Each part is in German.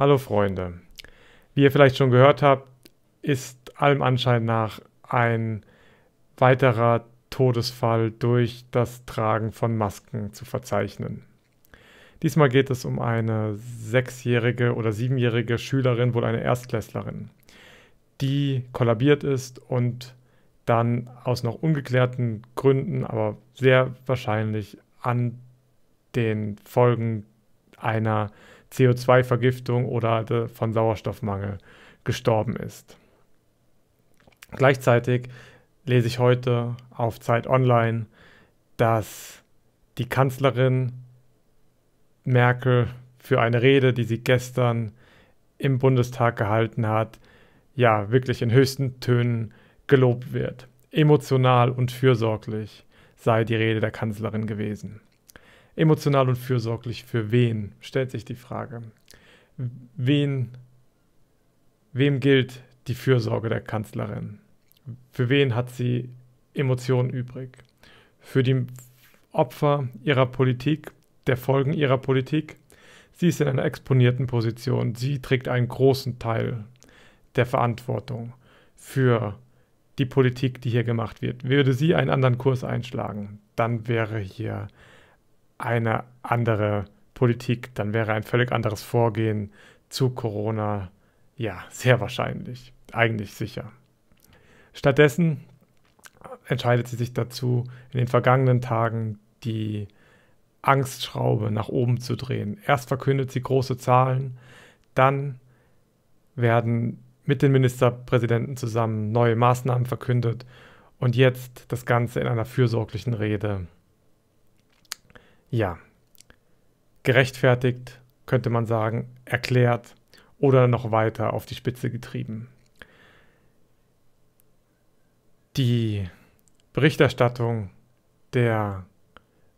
Hallo Freunde. Wie ihr vielleicht schon gehört habt, ist allem Anschein nach ein weiterer Todesfall durch das Tragen von Masken zu verzeichnen. Diesmal geht es um eine sechsjährige oder siebenjährige Schülerin, wohl eine Erstklässlerin, die kollabiert ist und dann aus noch ungeklärten Gründen, aber sehr wahrscheinlich an den Folgen einer CO2-Vergiftung oder von Sauerstoffmangel gestorben ist. Gleichzeitig lese ich heute auf Zeit Online, dass die Kanzlerin Merkel für eine Rede, die sie gestern im Bundestag gehalten hat, ja, wirklich in höchsten Tönen gelobt wird. Emotional und fürsorglich sei die Rede der Kanzlerin gewesen. Emotional und fürsorglich für wen, stellt sich die Frage. Wen, wem gilt die Fürsorge der Kanzlerin? Für wen hat sie Emotionen übrig? Für die Opfer ihrer Politik, der Folgen ihrer Politik? Sie ist in einer exponierten Position. Sie trägt einen großen Teil der Verantwortung für die Politik, die hier gemacht wird. Würde sie einen anderen Kurs einschlagen, dann wäre hier eine andere Politik, dann wäre ein völlig anderes Vorgehen zu Corona ja sehr wahrscheinlich, eigentlich sicher. Stattdessen entscheidet sie sich dazu, in den vergangenen Tagen die Angstschraube nach oben zu drehen. Erst verkündet sie große Zahlen, dann werden mit den Ministerpräsidenten zusammen neue Maßnahmen verkündet und jetzt das Ganze in einer fürsorglichen Rede ja, gerechtfertigt, könnte man sagen, erklärt oder noch weiter auf die Spitze getrieben. Die Berichterstattung der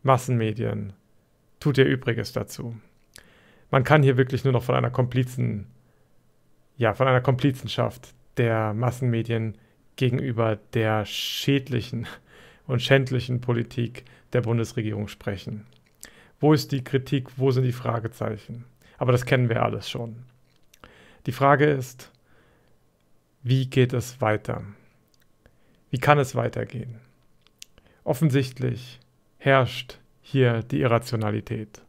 Massenmedien tut ihr Übriges dazu. Man kann hier wirklich nur noch von einer Komplizen, ja, von einer Komplizenschaft der Massenmedien gegenüber der schädlichen und schändlichen Politik der Bundesregierung sprechen. Wo ist die Kritik? Wo sind die Fragezeichen? Aber das kennen wir alles schon. Die Frage ist, wie geht es weiter? Wie kann es weitergehen? Offensichtlich herrscht hier die Irrationalität.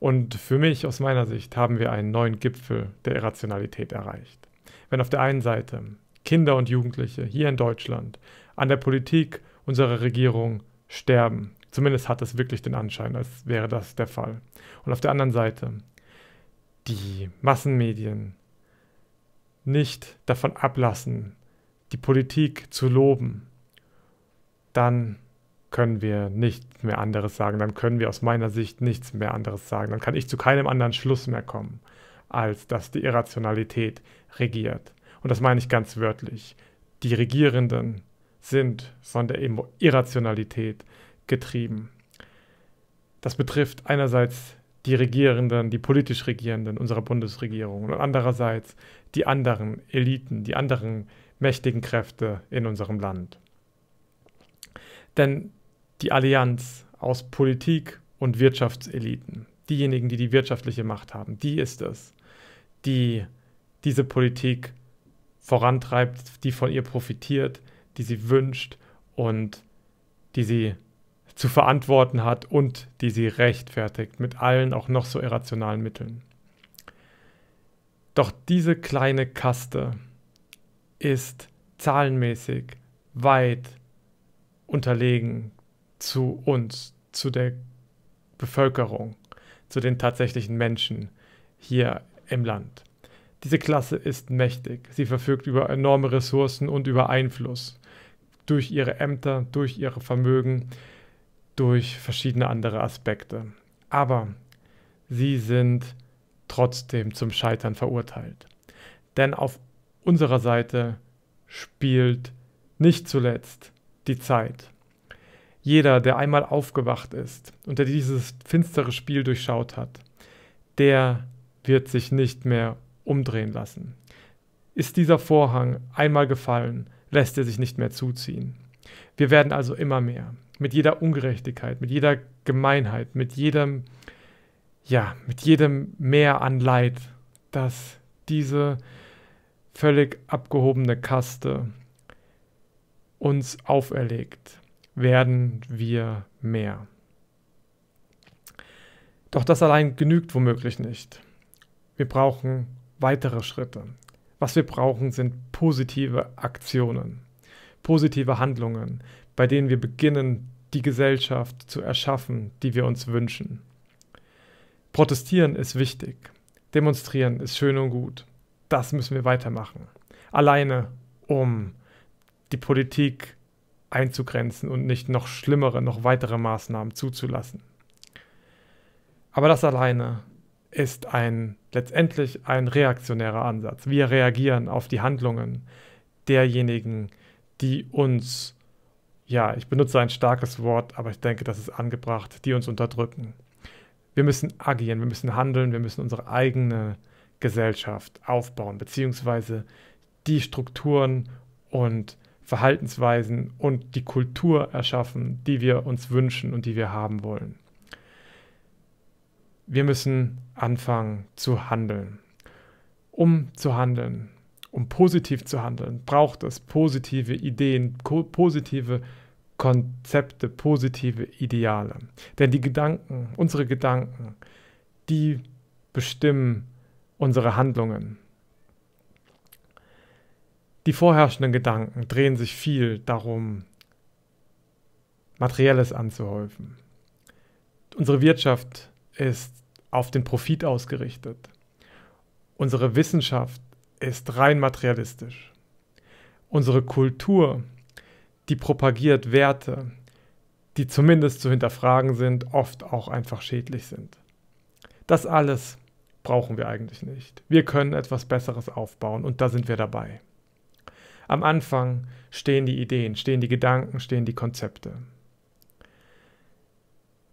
Und für mich, aus meiner Sicht, haben wir einen neuen Gipfel der Irrationalität erreicht. Wenn auf der einen Seite Kinder und Jugendliche hier in Deutschland an der Politik unserer Regierung sterben, Zumindest hat es wirklich den Anschein, als wäre das der Fall. Und auf der anderen Seite, die Massenmedien nicht davon ablassen, die Politik zu loben, dann können wir nichts mehr anderes sagen. Dann können wir aus meiner Sicht nichts mehr anderes sagen. Dann kann ich zu keinem anderen Schluss mehr kommen, als dass die Irrationalität regiert. Und das meine ich ganz wörtlich. Die Regierenden sind von der Irrationalität getrieben. Das betrifft einerseits die Regierenden, die politisch Regierenden unserer Bundesregierung und andererseits die anderen Eliten, die anderen mächtigen Kräfte in unserem Land. Denn die Allianz aus Politik und Wirtschaftseliten, diejenigen, die die wirtschaftliche Macht haben, die ist es, die diese Politik vorantreibt, die von ihr profitiert, die sie wünscht und die sie zu verantworten hat und die sie rechtfertigt mit allen auch noch so irrationalen Mitteln. Doch diese kleine Kaste ist zahlenmäßig weit unterlegen zu uns, zu der Bevölkerung, zu den tatsächlichen Menschen hier im Land. Diese Klasse ist mächtig. Sie verfügt über enorme Ressourcen und über Einfluss durch ihre Ämter, durch ihre Vermögen, durch verschiedene andere Aspekte. Aber sie sind trotzdem zum Scheitern verurteilt. Denn auf unserer Seite spielt nicht zuletzt die Zeit. Jeder, der einmal aufgewacht ist und der dieses finstere Spiel durchschaut hat, der wird sich nicht mehr umdrehen lassen. Ist dieser Vorhang einmal gefallen, lässt er sich nicht mehr zuziehen. Wir werden also immer mehr mit jeder Ungerechtigkeit, mit jeder Gemeinheit, mit jedem, ja, mit jedem Mehr an Leid dass diese völlig abgehobene Kaste uns auferlegt, werden wir mehr. Doch das allein genügt womöglich nicht. Wir brauchen weitere Schritte. Was wir brauchen, sind positive Aktionen, positive Handlungen, bei denen wir beginnen, die Gesellschaft zu erschaffen, die wir uns wünschen. Protestieren ist wichtig. Demonstrieren ist schön und gut. Das müssen wir weitermachen. Alleine, um die Politik einzugrenzen und nicht noch schlimmere, noch weitere Maßnahmen zuzulassen. Aber das alleine ist ein letztendlich ein reaktionärer Ansatz. Wir reagieren auf die Handlungen derjenigen, die uns, ja, ich benutze ein starkes Wort, aber ich denke, das ist angebracht, die uns unterdrücken. Wir müssen agieren, wir müssen handeln, wir müssen unsere eigene Gesellschaft aufbauen, beziehungsweise die Strukturen und Verhaltensweisen und die Kultur erschaffen, die wir uns wünschen und die wir haben wollen. Wir müssen anfangen zu handeln. Um zu handeln, um positiv zu handeln, braucht es positive Ideen, positive Konzepte, positive Ideale. Denn die Gedanken, unsere Gedanken, die bestimmen unsere Handlungen. Die vorherrschenden Gedanken drehen sich viel darum, Materielles anzuhäufen. Unsere Wirtschaft ist auf den Profit ausgerichtet. Unsere Wissenschaft ist rein materialistisch. Unsere Kultur, die propagiert Werte, die zumindest zu hinterfragen sind, oft auch einfach schädlich sind. Das alles brauchen wir eigentlich nicht. Wir können etwas Besseres aufbauen und da sind wir dabei. Am Anfang stehen die Ideen, stehen die Gedanken, stehen die Konzepte.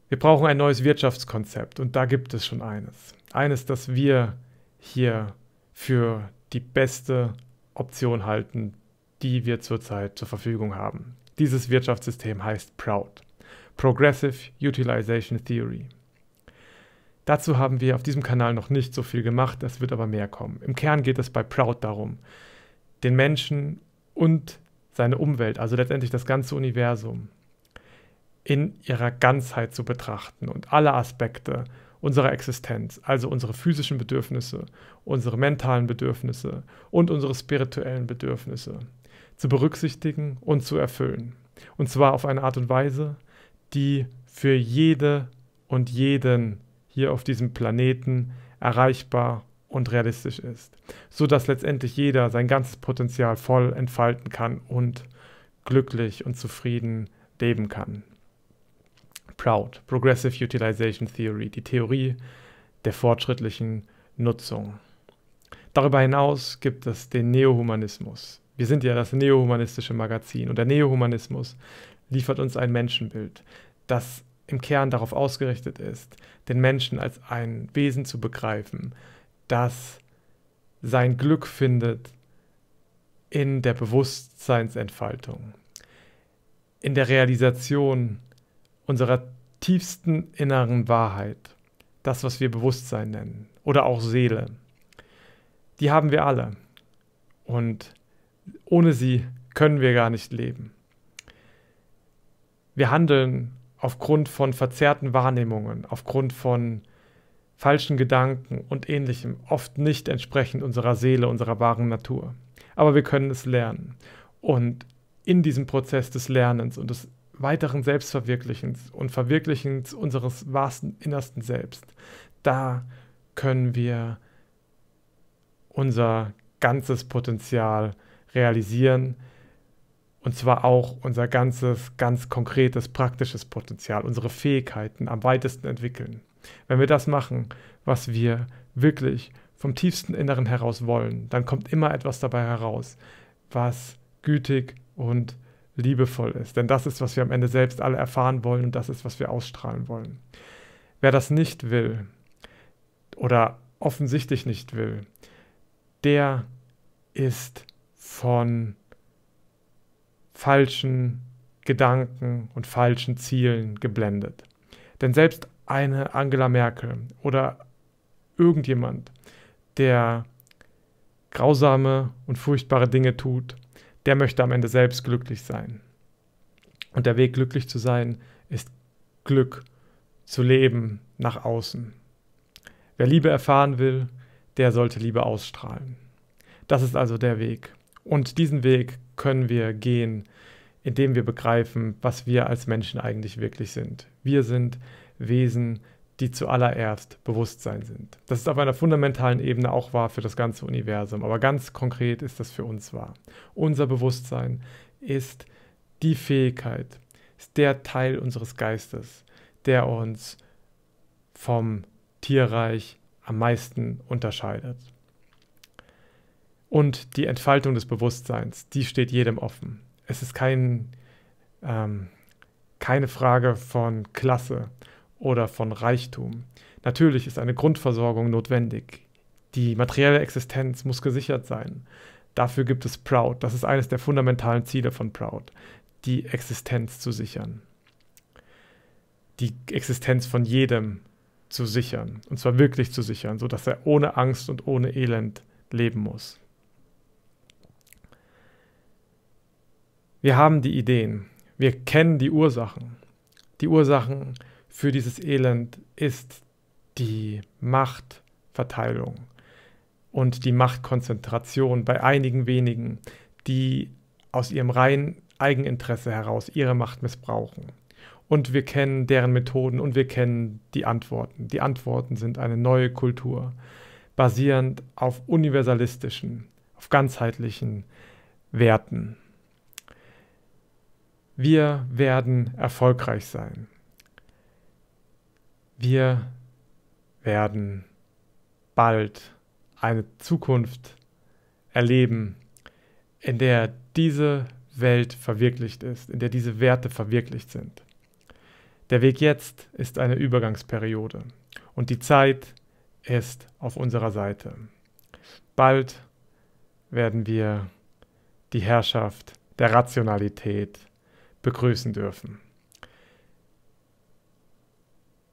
Wir brauchen ein neues Wirtschaftskonzept und da gibt es schon eines. Eines, das wir hier für die beste Option halten, die wir zurzeit zur Verfügung haben. Dieses Wirtschaftssystem heißt PROUD, Progressive Utilization Theory. Dazu haben wir auf diesem Kanal noch nicht so viel gemacht, es wird aber mehr kommen. Im Kern geht es bei Proud darum, den Menschen und seine Umwelt, also letztendlich das ganze Universum, in ihrer Ganzheit zu betrachten und alle Aspekte unserer Existenz, also unsere physischen Bedürfnisse, unsere mentalen Bedürfnisse und unsere spirituellen Bedürfnisse, zu berücksichtigen und zu erfüllen. Und zwar auf eine Art und Weise, die für jede und jeden hier auf diesem Planeten erreichbar und realistisch ist, so dass letztendlich jeder sein ganzes Potenzial voll entfalten kann und glücklich und zufrieden leben kann. Proud, Progressive Utilization Theory, die Theorie der fortschrittlichen Nutzung. Darüber hinaus gibt es den Neohumanismus. Wir sind ja das neohumanistische Magazin und der Neohumanismus liefert uns ein Menschenbild, das im Kern darauf ausgerichtet ist, den Menschen als ein Wesen zu begreifen, das sein Glück findet in der Bewusstseinsentfaltung, in der Realisation unserer tiefsten inneren Wahrheit, das, was wir Bewusstsein nennen oder auch Seele. Die haben wir alle und ohne sie können wir gar nicht leben. Wir handeln aufgrund von verzerrten Wahrnehmungen, aufgrund von falschen Gedanken und ähnlichem oft nicht entsprechend unserer Seele, unserer wahren Natur. Aber wir können es lernen. Und in diesem Prozess des Lernens und des weiteren Selbstverwirklichens und Verwirklichens unseres wahrsten innersten Selbst, da können wir unser ganzes Potenzial realisieren, und zwar auch unser ganzes, ganz konkretes, praktisches Potenzial, unsere Fähigkeiten am weitesten entwickeln. Wenn wir das machen, was wir wirklich vom tiefsten Inneren heraus wollen, dann kommt immer etwas dabei heraus, was gütig und liebevoll ist. Denn das ist, was wir am Ende selbst alle erfahren wollen und das ist, was wir ausstrahlen wollen. Wer das nicht will oder offensichtlich nicht will, der ist von falschen Gedanken und falschen Zielen geblendet. Denn selbst eine Angela Merkel oder irgendjemand, der grausame und furchtbare Dinge tut, der möchte am Ende selbst glücklich sein. Und der Weg, glücklich zu sein, ist Glück zu leben nach außen. Wer Liebe erfahren will, der sollte Liebe ausstrahlen. Das ist also der Weg. Und diesen Weg können wir gehen, indem wir begreifen, was wir als Menschen eigentlich wirklich sind. Wir sind Wesen, die zuallererst Bewusstsein sind. Das ist auf einer fundamentalen Ebene auch wahr für das ganze Universum, aber ganz konkret ist das für uns wahr. Unser Bewusstsein ist die Fähigkeit, ist der Teil unseres Geistes, der uns vom Tierreich am meisten unterscheidet. Und die Entfaltung des Bewusstseins, die steht jedem offen. Es ist kein, ähm, keine Frage von Klasse oder von Reichtum. Natürlich ist eine Grundversorgung notwendig. Die materielle Existenz muss gesichert sein. Dafür gibt es Proud. Das ist eines der fundamentalen Ziele von Proud, die Existenz zu sichern. Die Existenz von jedem zu sichern. Und zwar wirklich zu sichern, sodass er ohne Angst und ohne Elend leben muss. Wir haben die Ideen. Wir kennen die Ursachen. Die Ursachen für dieses Elend ist die Machtverteilung und die Machtkonzentration bei einigen wenigen, die aus ihrem reinen Eigeninteresse heraus ihre Macht missbrauchen. Und wir kennen deren Methoden und wir kennen die Antworten. Die Antworten sind eine neue Kultur, basierend auf universalistischen, auf ganzheitlichen Werten. Wir werden erfolgreich sein. Wir werden bald eine Zukunft erleben, in der diese Welt verwirklicht ist, in der diese Werte verwirklicht sind. Der Weg jetzt ist eine Übergangsperiode und die Zeit ist auf unserer Seite. Bald werden wir die Herrschaft der Rationalität begrüßen dürfen.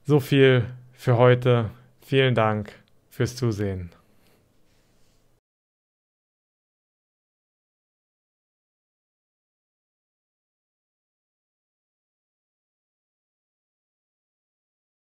So viel für heute. Vielen Dank fürs Zusehen.